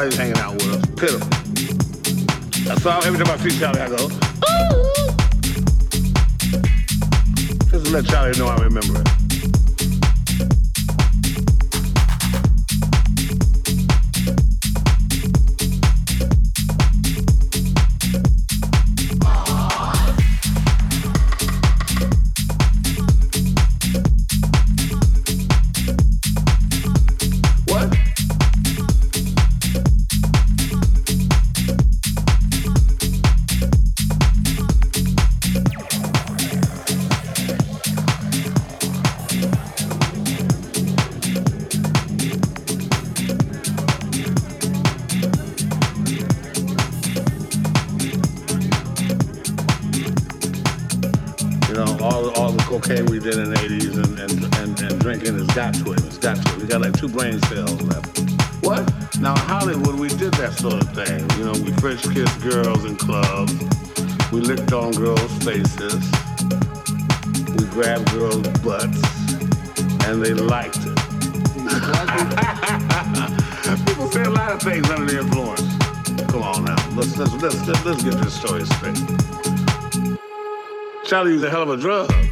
Charlie's hanging brain cells left. What? Now, Hollywood, we did that sort of thing. You know, we French kissed girls in clubs. We licked on girls' faces. We grabbed girls' butts. And they liked it. People say a lot of things under the influence. Come on now. Let's, let's, let's, let's, get this story straight. Charlie a hell of a drug.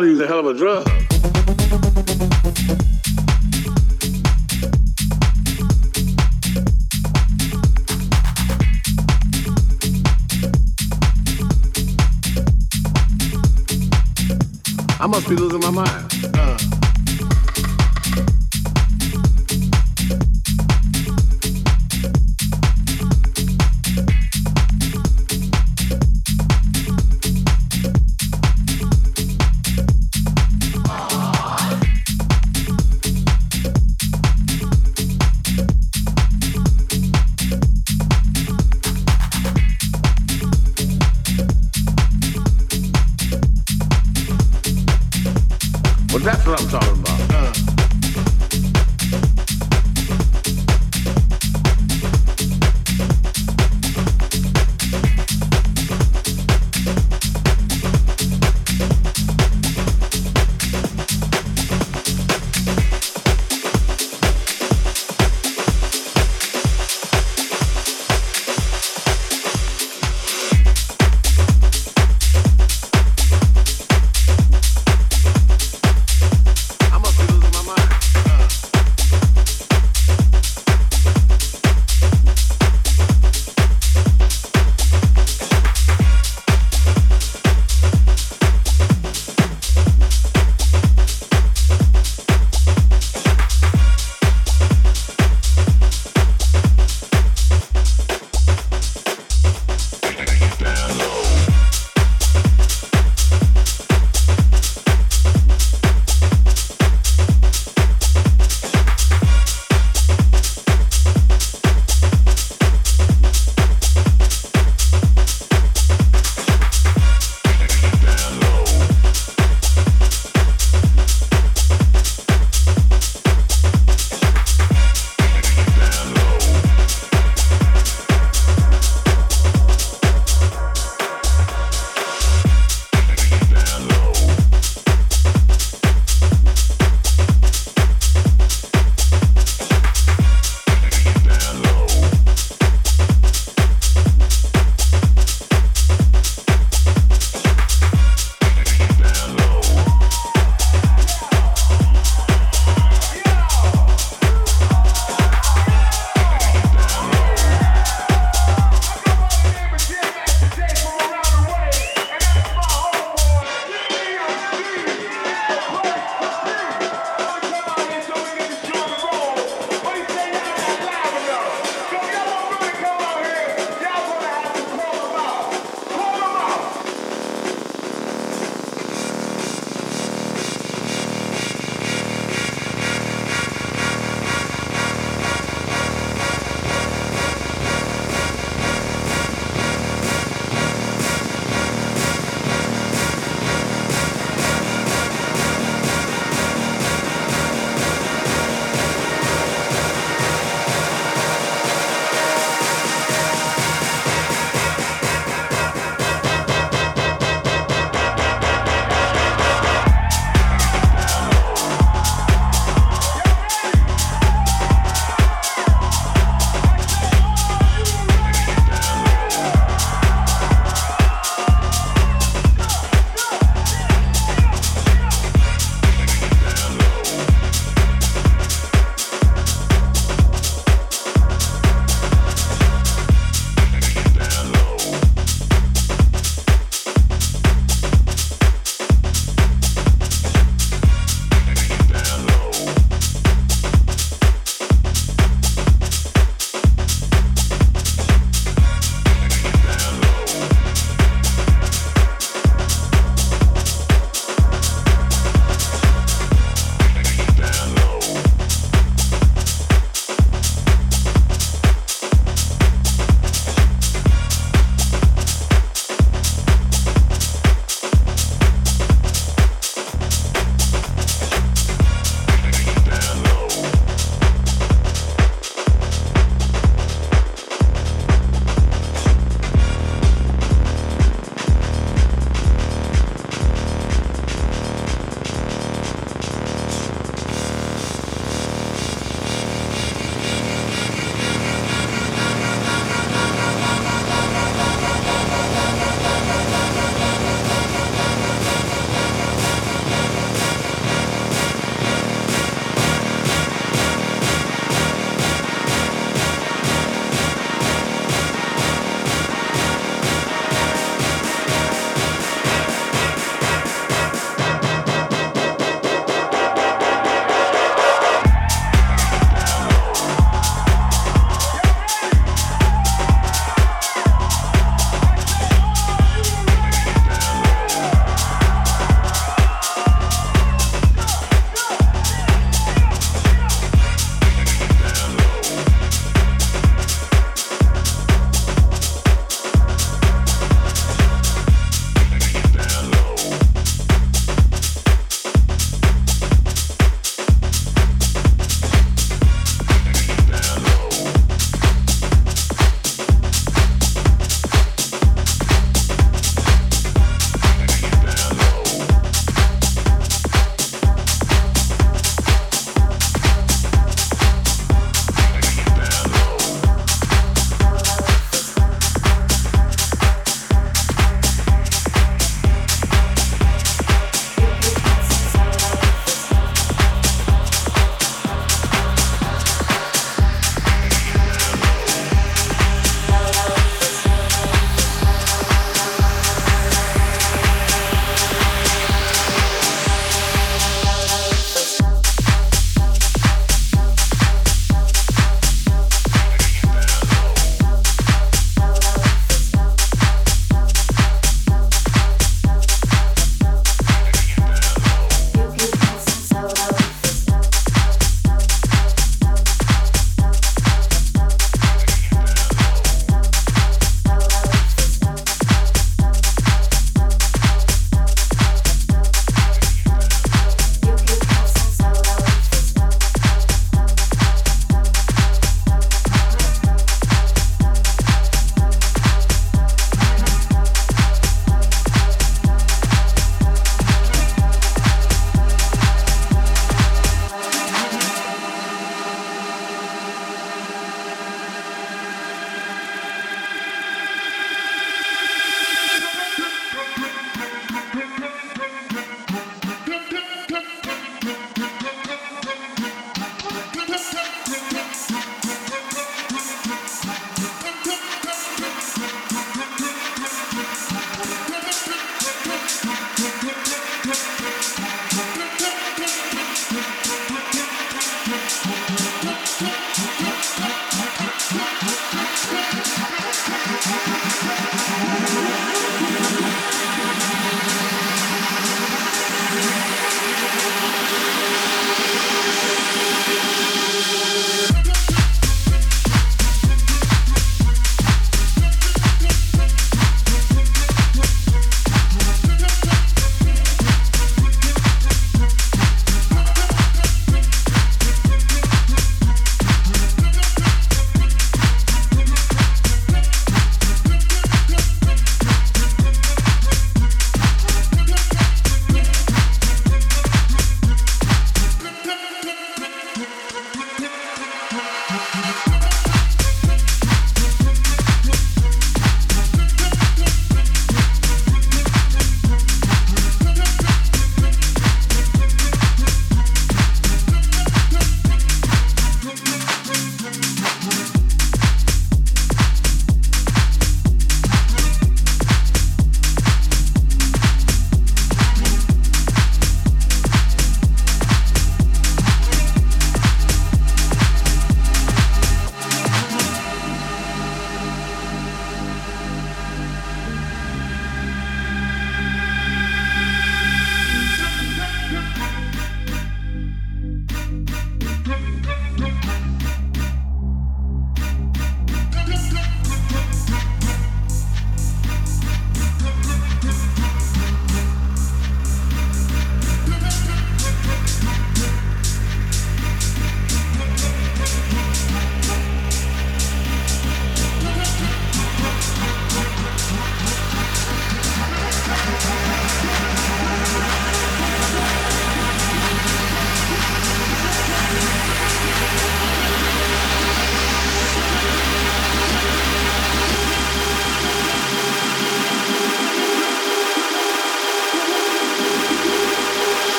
Molly was a hell of a drug. I must be losing my mind. Uh.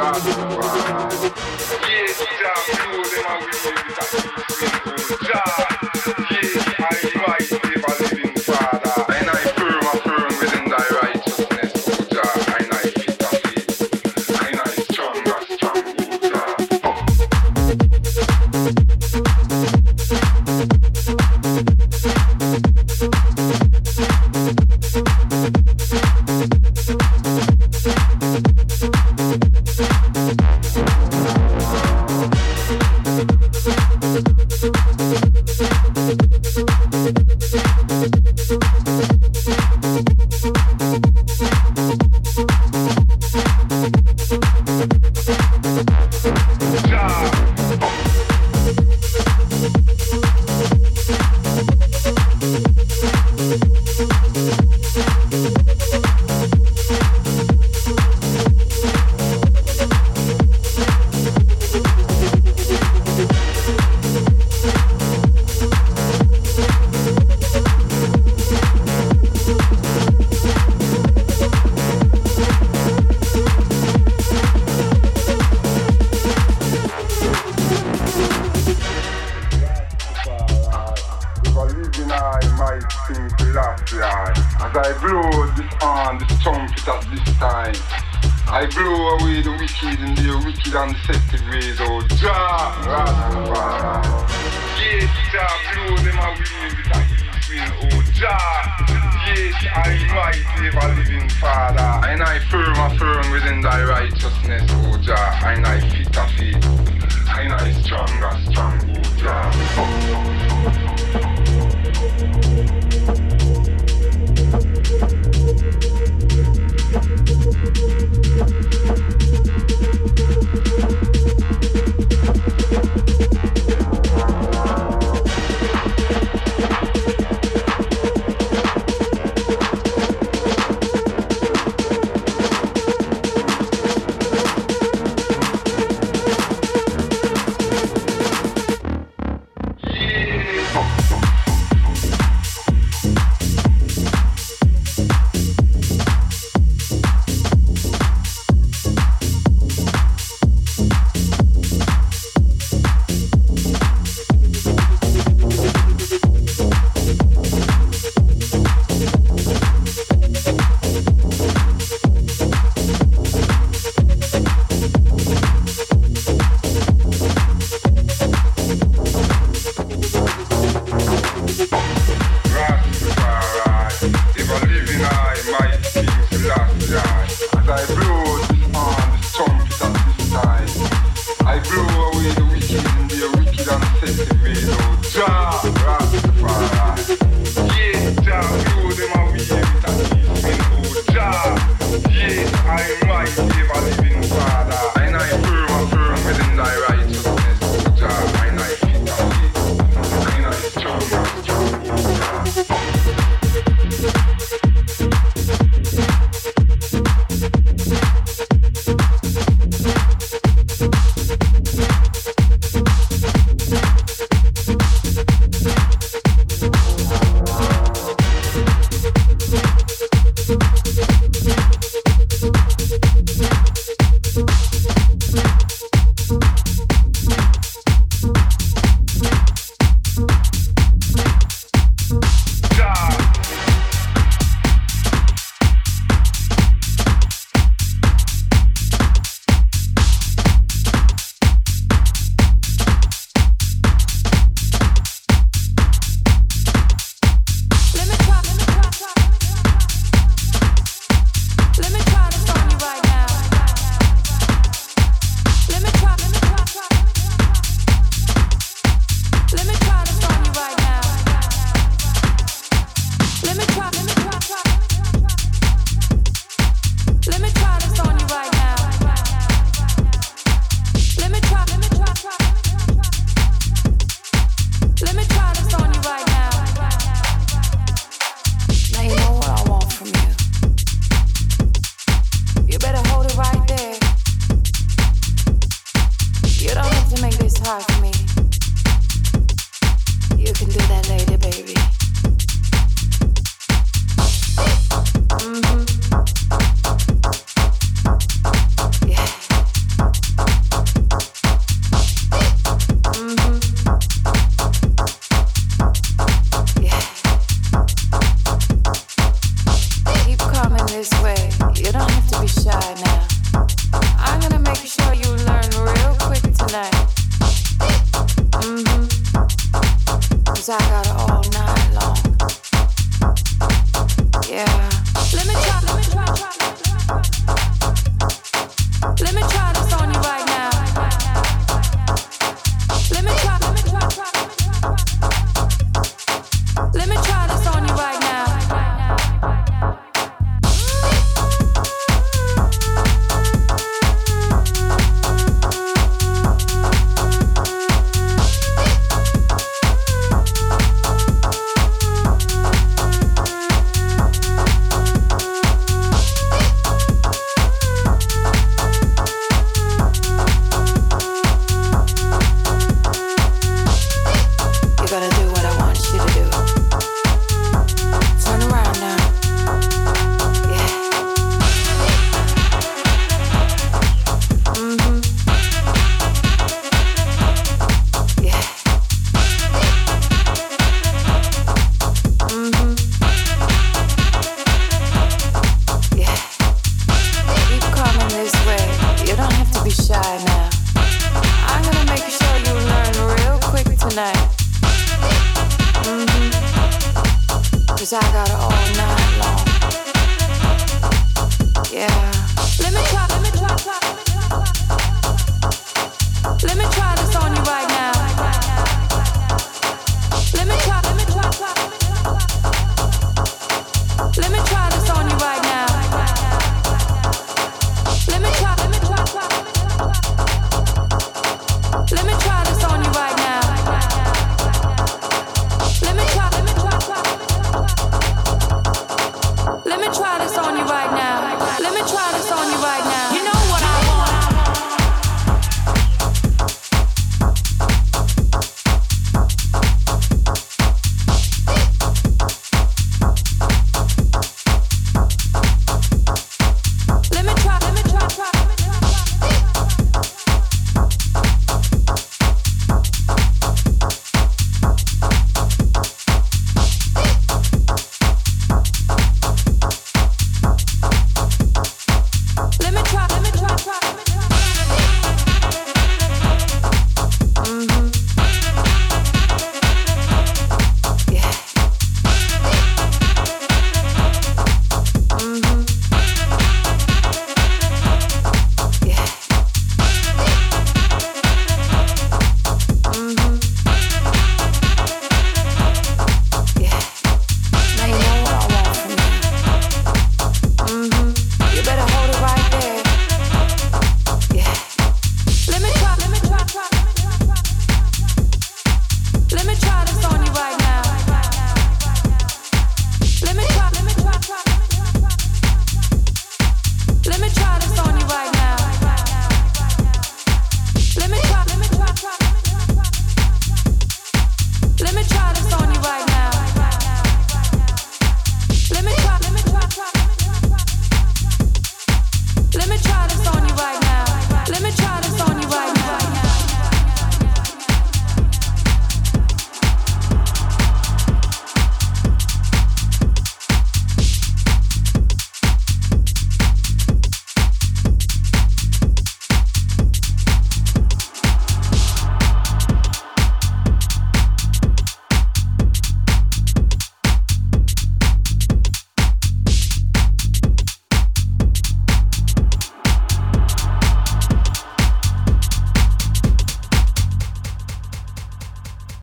Rock, rock.